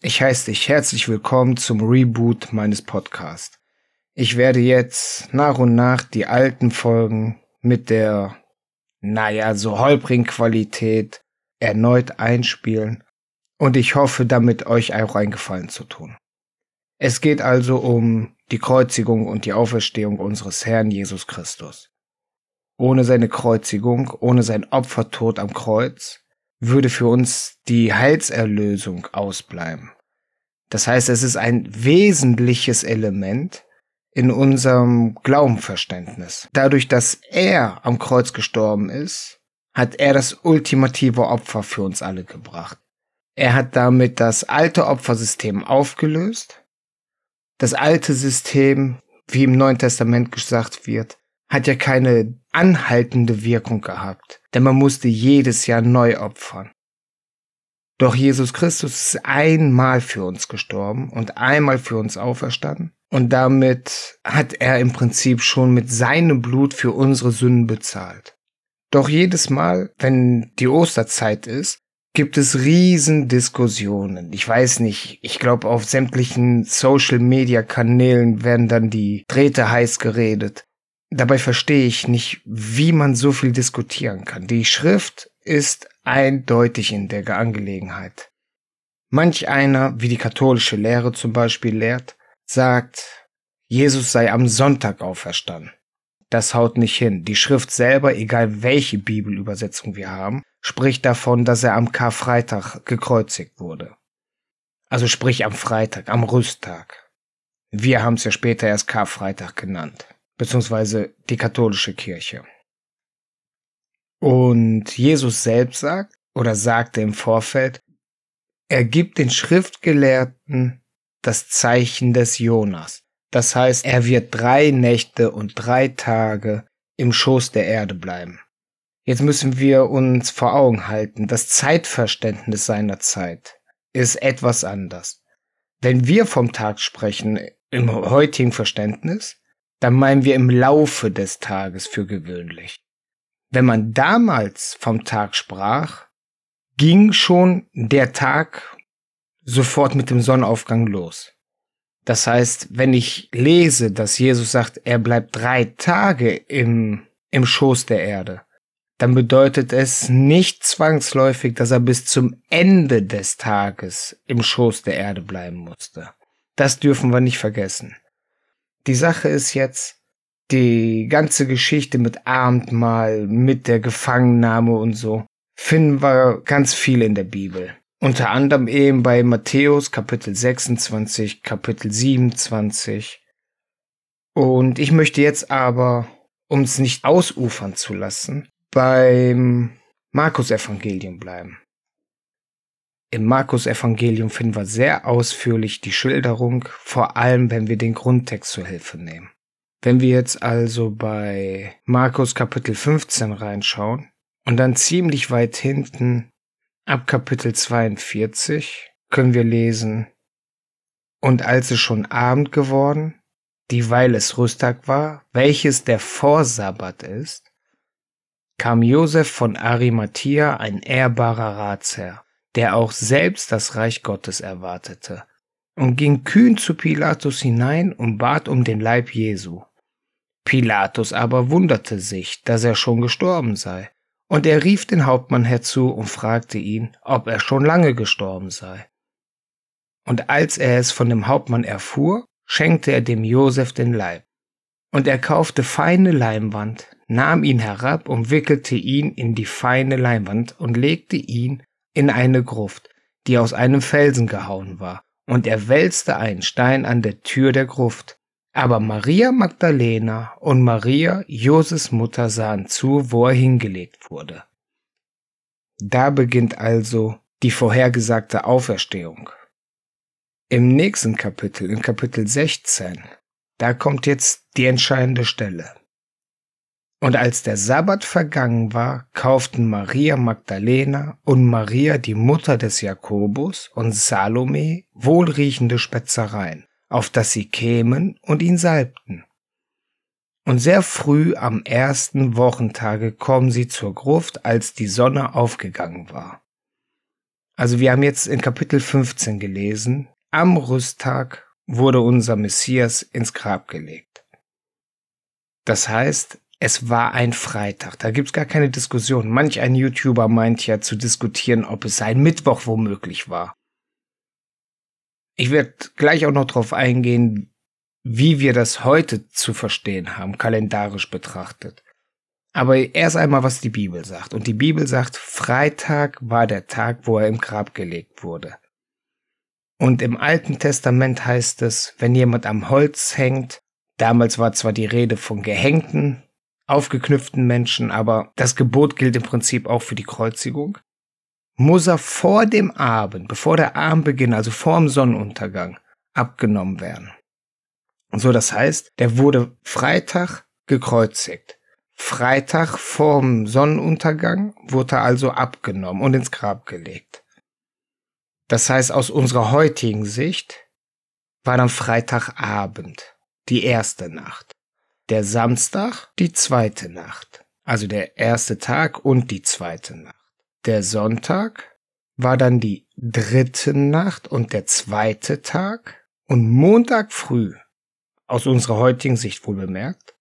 Ich heiße dich herzlich willkommen zum Reboot meines Podcasts. Ich werde jetzt nach und nach die alten Folgen mit der, naja, so holprigen Qualität erneut einspielen und ich hoffe damit euch auch einen Gefallen zu tun. Es geht also um die Kreuzigung und die Auferstehung unseres Herrn Jesus Christus. Ohne seine Kreuzigung, ohne sein Opfertod am Kreuz, würde für uns die Heilserlösung ausbleiben. Das heißt, es ist ein wesentliches Element in unserem Glaubenverständnis. Dadurch, dass er am Kreuz gestorben ist, hat er das ultimative Opfer für uns alle gebracht. Er hat damit das alte Opfersystem aufgelöst. Das alte System, wie im Neuen Testament gesagt wird, hat ja keine anhaltende Wirkung gehabt, denn man musste jedes Jahr neu opfern. Doch Jesus Christus ist einmal für uns gestorben und einmal für uns auferstanden. Und damit hat er im Prinzip schon mit seinem Blut für unsere Sünden bezahlt. Doch jedes Mal, wenn die Osterzeit ist, gibt es riesen Diskussionen. Ich weiß nicht, ich glaube auf sämtlichen Social Media Kanälen werden dann die Drähte heiß geredet. Dabei verstehe ich nicht, wie man so viel diskutieren kann. Die Schrift ist eindeutig in der Angelegenheit. Manch einer, wie die katholische Lehre zum Beispiel lehrt, sagt, Jesus sei am Sonntag auferstanden. Das haut nicht hin. Die Schrift selber, egal welche Bibelübersetzung wir haben, spricht davon, dass er am Karfreitag gekreuzigt wurde. Also sprich am Freitag, am Rüsttag. Wir haben es ja später erst Karfreitag genannt beziehungsweise die katholische Kirche. Und Jesus selbst sagt oder sagte im Vorfeld, er gibt den Schriftgelehrten das Zeichen des Jonas. Das heißt, er wird drei Nächte und drei Tage im Schoß der Erde bleiben. Jetzt müssen wir uns vor Augen halten, das Zeitverständnis seiner Zeit ist etwas anders. Wenn wir vom Tag sprechen, im heutigen Verständnis, dann meinen wir im Laufe des Tages für gewöhnlich. Wenn man damals vom Tag sprach, ging schon der Tag sofort mit dem Sonnenaufgang los. Das heißt, wenn ich lese, dass Jesus sagt, er bleibt drei Tage im, im Schoß der Erde, dann bedeutet es nicht zwangsläufig, dass er bis zum Ende des Tages im Schoß der Erde bleiben musste. Das dürfen wir nicht vergessen. Die Sache ist jetzt, die ganze Geschichte mit Abendmahl, mit der Gefangennahme und so, finden wir ganz viel in der Bibel. Unter anderem eben bei Matthäus Kapitel 26, Kapitel 27. Und ich möchte jetzt aber, um es nicht ausufern zu lassen, beim Markus Evangelium bleiben. Im Markus Evangelium finden wir sehr ausführlich die Schilderung, vor allem wenn wir den Grundtext zur Hilfe nehmen. Wenn wir jetzt also bei Markus Kapitel 15 reinschauen und dann ziemlich weit hinten ab Kapitel 42 können wir lesen, und als es schon Abend geworden, dieweil es Rüsttag war, welches der Vorsabbat ist, kam Josef von Arimathea, ein ehrbarer Ratsherr, der auch selbst das Reich Gottes erwartete, und ging kühn zu Pilatus hinein und bat um den Leib Jesu. Pilatus aber wunderte sich, dass er schon gestorben sei, und er rief den Hauptmann herzu und fragte ihn, ob er schon lange gestorben sei. Und als er es von dem Hauptmann erfuhr, schenkte er dem Josef den Leib. Und er kaufte feine Leimwand, nahm ihn herab und wickelte ihn in die feine Leimwand und legte ihn in eine Gruft, die aus einem Felsen gehauen war, und er wälzte einen Stein an der Tür der Gruft. Aber Maria Magdalena und Maria, Joses Mutter, sahen zu, wo er hingelegt wurde. Da beginnt also die vorhergesagte Auferstehung. Im nächsten Kapitel, in Kapitel 16, da kommt jetzt die entscheidende Stelle. Und als der Sabbat vergangen war, kauften Maria Magdalena und Maria die Mutter des Jakobus und Salome wohlriechende Spezereien, auf dass sie kämen und ihn salbten. Und sehr früh am ersten Wochentage kommen sie zur Gruft, als die Sonne aufgegangen war. Also wir haben jetzt in Kapitel 15 gelesen, am Rüsttag wurde unser Messias ins Grab gelegt. Das heißt, es war ein Freitag. Da gibt's gar keine Diskussion. Manch ein YouTuber meint ja zu diskutieren, ob es ein Mittwoch womöglich war. Ich werde gleich auch noch darauf eingehen, wie wir das heute zu verstehen haben, kalendarisch betrachtet. Aber erst einmal, was die Bibel sagt. Und die Bibel sagt, Freitag war der Tag, wo er im Grab gelegt wurde. Und im Alten Testament heißt es, wenn jemand am Holz hängt, damals war zwar die Rede von Gehängten, aufgeknüpften Menschen, aber das Gebot gilt im Prinzip auch für die Kreuzigung, muss er vor dem Abend, bevor der Abend beginnt, also vor dem Sonnenuntergang, abgenommen werden. Und so, das heißt, der wurde Freitag gekreuzigt. Freitag vorm Sonnenuntergang wurde er also abgenommen und ins Grab gelegt. Das heißt, aus unserer heutigen Sicht war dann Freitagabend die erste Nacht der Samstag die zweite Nacht, also der erste Tag und die zweite Nacht. Der Sonntag war dann die dritte Nacht und der zweite Tag und Montag früh, aus unserer heutigen Sicht wohl bemerkt,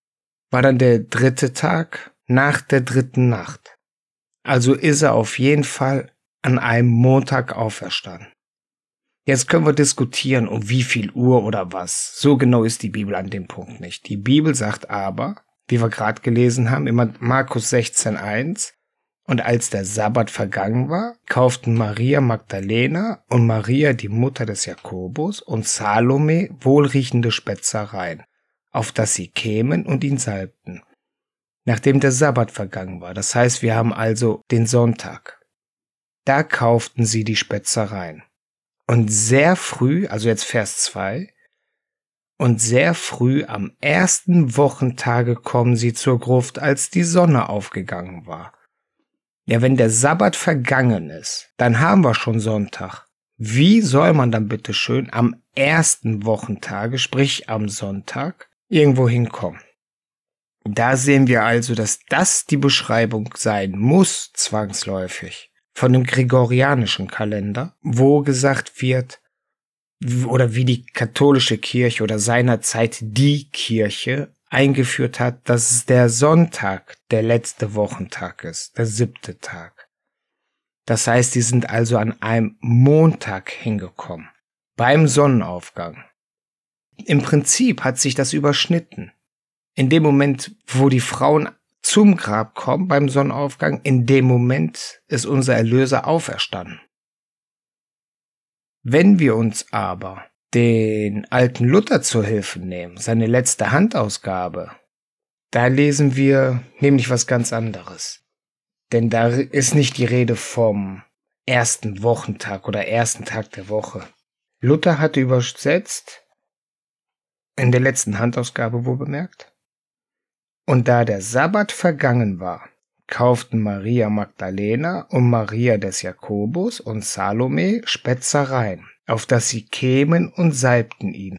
war dann der dritte Tag nach der dritten Nacht. Also ist er auf jeden Fall an einem Montag auferstanden. Jetzt können wir diskutieren, um wie viel Uhr oder was. So genau ist die Bibel an dem Punkt nicht. Die Bibel sagt aber, wie wir gerade gelesen haben, immer Markus 16.1, und als der Sabbat vergangen war, kauften Maria Magdalena und Maria, die Mutter des Jakobus, und Salome wohlriechende Spezereien, auf dass sie kämen und ihn salbten. Nachdem der Sabbat vergangen war, das heißt, wir haben also den Sonntag. Da kauften sie die Spezereien. Und sehr früh, also jetzt Vers 2, und sehr früh am ersten Wochentage kommen sie zur Gruft, als die Sonne aufgegangen war. Ja, wenn der Sabbat vergangen ist, dann haben wir schon Sonntag. Wie soll man dann bitte schön am ersten Wochentage, sprich am Sonntag, irgendwo hinkommen? Da sehen wir also, dass das die Beschreibung sein muss, zwangsläufig von dem gregorianischen Kalender, wo gesagt wird, oder wie die katholische Kirche oder seinerzeit die Kirche eingeführt hat, dass es der Sonntag der letzte Wochentag ist, der siebte Tag. Das heißt, die sind also an einem Montag hingekommen, beim Sonnenaufgang. Im Prinzip hat sich das überschnitten. In dem Moment, wo die Frauen zum Grab kommen beim Sonnenaufgang, in dem Moment ist unser Erlöser auferstanden. Wenn wir uns aber den alten Luther zur Hilfe nehmen, seine letzte Handausgabe, da lesen wir nämlich was ganz anderes. Denn da ist nicht die Rede vom ersten Wochentag oder ersten Tag der Woche. Luther hatte übersetzt, in der letzten Handausgabe wohl bemerkt, und da der Sabbat vergangen war, kauften Maria Magdalena und Maria des Jakobus und Salome Spezereien, auf dass sie kämen und salbten ihn.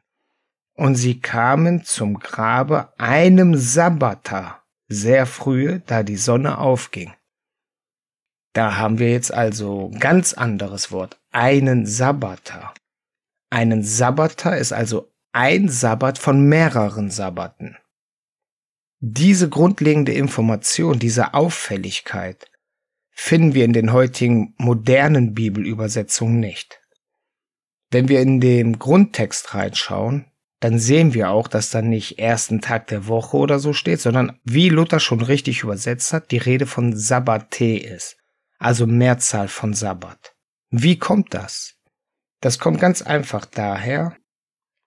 Und sie kamen zum Grabe einem Sabbata, sehr früh, da die Sonne aufging. Da haben wir jetzt also ganz anderes Wort, einen Sabbata. Einen Sabbata ist also ein Sabbat von mehreren Sabbaten. Diese grundlegende Information, diese Auffälligkeit finden wir in den heutigen modernen Bibelübersetzungen nicht. Wenn wir in den Grundtext reinschauen, dann sehen wir auch, dass da nicht ersten Tag der Woche oder so steht, sondern wie Luther schon richtig übersetzt hat, die Rede von Sabbate ist, also Mehrzahl von Sabbat. Wie kommt das? Das kommt ganz einfach daher,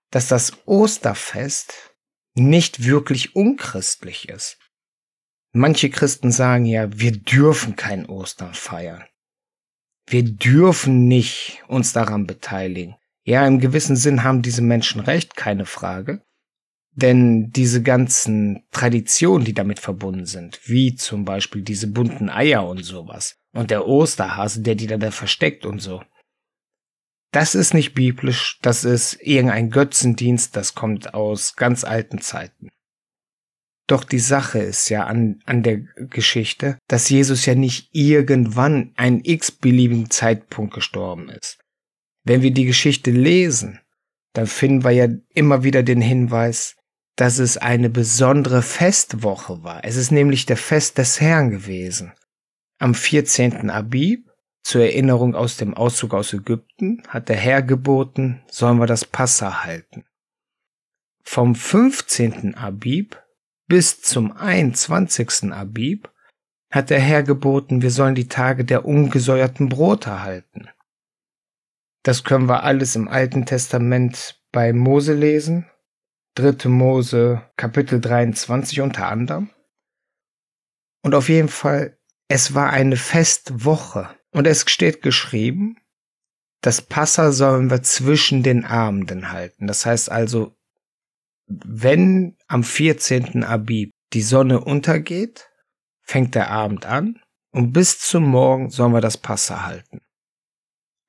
dass das Osterfest nicht wirklich unchristlich ist. Manche Christen sagen ja, wir dürfen kein Ostern feiern. Wir dürfen nicht uns daran beteiligen. Ja, im gewissen Sinn haben diese Menschen recht, keine Frage. Denn diese ganzen Traditionen, die damit verbunden sind, wie zum Beispiel diese bunten Eier und sowas, und der Osterhase, der die da versteckt und so, das ist nicht biblisch, das ist irgendein Götzendienst, das kommt aus ganz alten Zeiten. Doch die Sache ist ja an, an der Geschichte, dass Jesus ja nicht irgendwann einen x-beliebigen Zeitpunkt gestorben ist. Wenn wir die Geschichte lesen, dann finden wir ja immer wieder den Hinweis, dass es eine besondere Festwoche war. Es ist nämlich der Fest des Herrn gewesen. Am 14. Abib, zur Erinnerung aus dem Auszug aus Ägypten, hat der Herr geboten, sollen wir das Passa halten. Vom 15. Abib bis zum 21. Abib hat der Herr geboten, wir sollen die Tage der ungesäuerten Brote halten. Das können wir alles im Alten Testament bei Mose lesen. Dritte Mose, Kapitel 23 unter anderem. Und auf jeden Fall, es war eine Festwoche. Und es steht geschrieben, das Passa sollen wir zwischen den Abenden halten. Das heißt also, wenn am 14. Abib die Sonne untergeht, fängt der Abend an und bis zum Morgen sollen wir das Passa halten.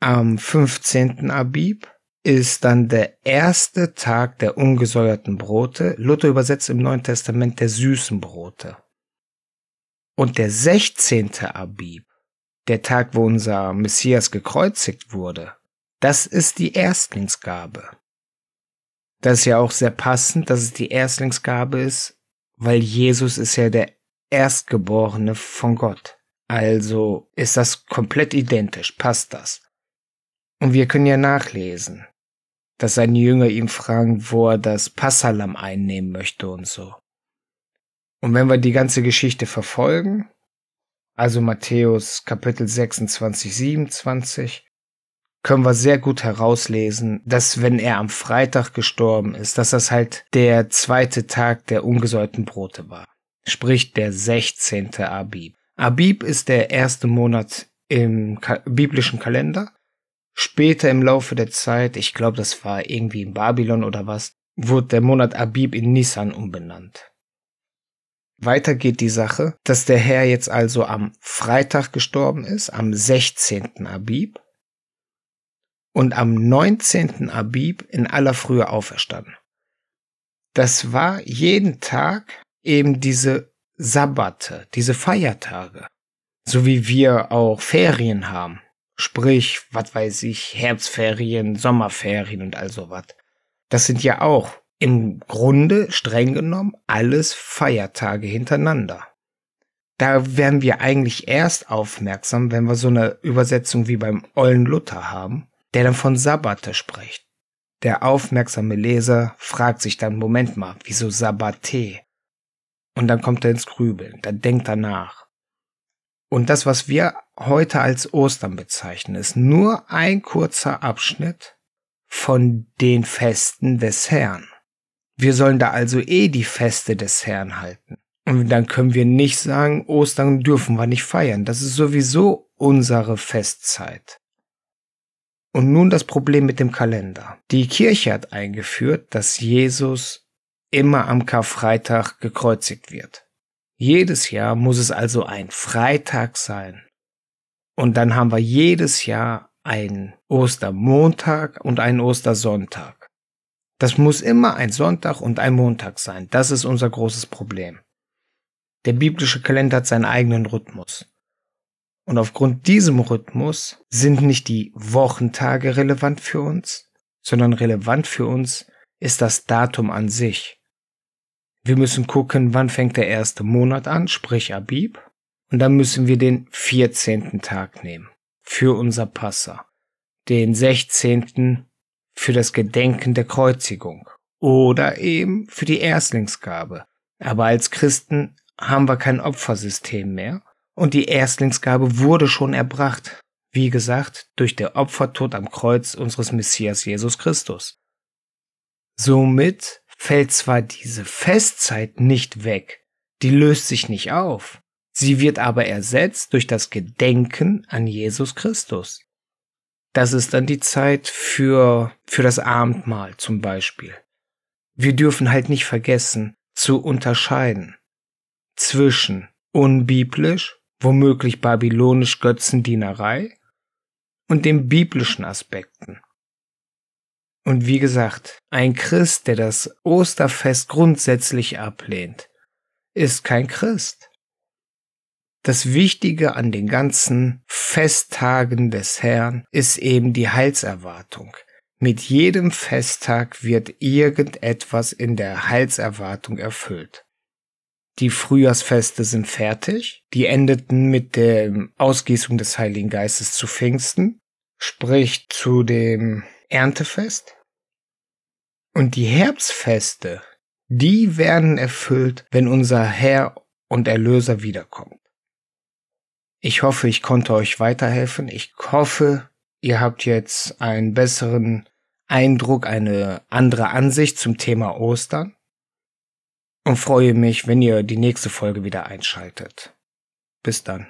Am 15. Abib ist dann der erste Tag der ungesäuerten Brote. Luther übersetzt im Neuen Testament der süßen Brote. Und der 16. Abib, der Tag, wo unser Messias gekreuzigt wurde, das ist die Erstlingsgabe. Das ist ja auch sehr passend, dass es die Erstlingsgabe ist, weil Jesus ist ja der Erstgeborene von Gott. Also ist das komplett identisch, passt das. Und wir können ja nachlesen, dass seine Jünger ihn fragen, wo er das Passalam einnehmen möchte und so. Und wenn wir die ganze Geschichte verfolgen, also Matthäus Kapitel 26, 27, können wir sehr gut herauslesen, dass wenn er am Freitag gestorben ist, dass das halt der zweite Tag der ungesäuerten Brote war. Sprich der 16. Abib. Abib ist der erste Monat im biblischen Kalender Später im Laufe der Zeit, ich glaube, das war irgendwie in Babylon oder was, wurde der Monat Abib in Nissan umbenannt. Weiter geht die Sache, dass der Herr jetzt also am Freitag gestorben ist, am 16. Abib, und am 19. Abib in aller Frühe auferstanden. Das war jeden Tag eben diese Sabbate, diese Feiertage, so wie wir auch Ferien haben. Sprich, was weiß ich, Herbstferien, Sommerferien und all sowas. Das sind ja auch im Grunde streng genommen alles Feiertage hintereinander. Da werden wir eigentlich erst aufmerksam, wenn wir so eine Übersetzung wie beim Ollen Luther haben, der dann von Sabbate spricht. Der aufmerksame Leser fragt sich dann, Moment mal, wieso Sabbate? Und dann kommt er ins Grübeln, dann denkt er nach. Und das, was wir heute als Ostern bezeichnen, ist nur ein kurzer Abschnitt von den Festen des Herrn. Wir sollen da also eh die Feste des Herrn halten. Und dann können wir nicht sagen, Ostern dürfen wir nicht feiern. Das ist sowieso unsere Festzeit. Und nun das Problem mit dem Kalender. Die Kirche hat eingeführt, dass Jesus immer am Karfreitag gekreuzigt wird. Jedes Jahr muss es also ein Freitag sein. Und dann haben wir jedes Jahr einen Ostermontag und einen Ostersonntag. Das muss immer ein Sonntag und ein Montag sein. Das ist unser großes Problem. Der biblische Kalender hat seinen eigenen Rhythmus. Und aufgrund diesem Rhythmus sind nicht die Wochentage relevant für uns, sondern relevant für uns ist das Datum an sich. Wir müssen gucken, wann fängt der erste Monat an, sprich Abib. Und dann müssen wir den 14. Tag nehmen für unser Passa. Den 16. für das Gedenken der Kreuzigung. Oder eben für die Erstlingsgabe. Aber als Christen haben wir kein Opfersystem mehr. Und die Erstlingsgabe wurde schon erbracht. Wie gesagt, durch der Opfertod am Kreuz unseres Messias Jesus Christus. Somit fällt zwar diese Festzeit nicht weg, die löst sich nicht auf, sie wird aber ersetzt durch das Gedenken an Jesus Christus. Das ist dann die Zeit für, für das Abendmahl zum Beispiel. Wir dürfen halt nicht vergessen zu unterscheiden zwischen unbiblisch, womöglich babylonisch Götzendienerei und den biblischen Aspekten. Und wie gesagt, ein Christ, der das Osterfest grundsätzlich ablehnt, ist kein Christ. Das Wichtige an den ganzen Festtagen des Herrn ist eben die Heilserwartung. Mit jedem Festtag wird irgendetwas in der Heilserwartung erfüllt. Die Frühjahrsfeste sind fertig, die endeten mit der Ausgießung des Heiligen Geistes zu Pfingsten, sprich zu dem Erntefest. Und die Herbstfeste, die werden erfüllt, wenn unser Herr und Erlöser wiederkommt. Ich hoffe, ich konnte euch weiterhelfen. Ich hoffe, ihr habt jetzt einen besseren Eindruck, eine andere Ansicht zum Thema Ostern und freue mich, wenn ihr die nächste Folge wieder einschaltet. Bis dann.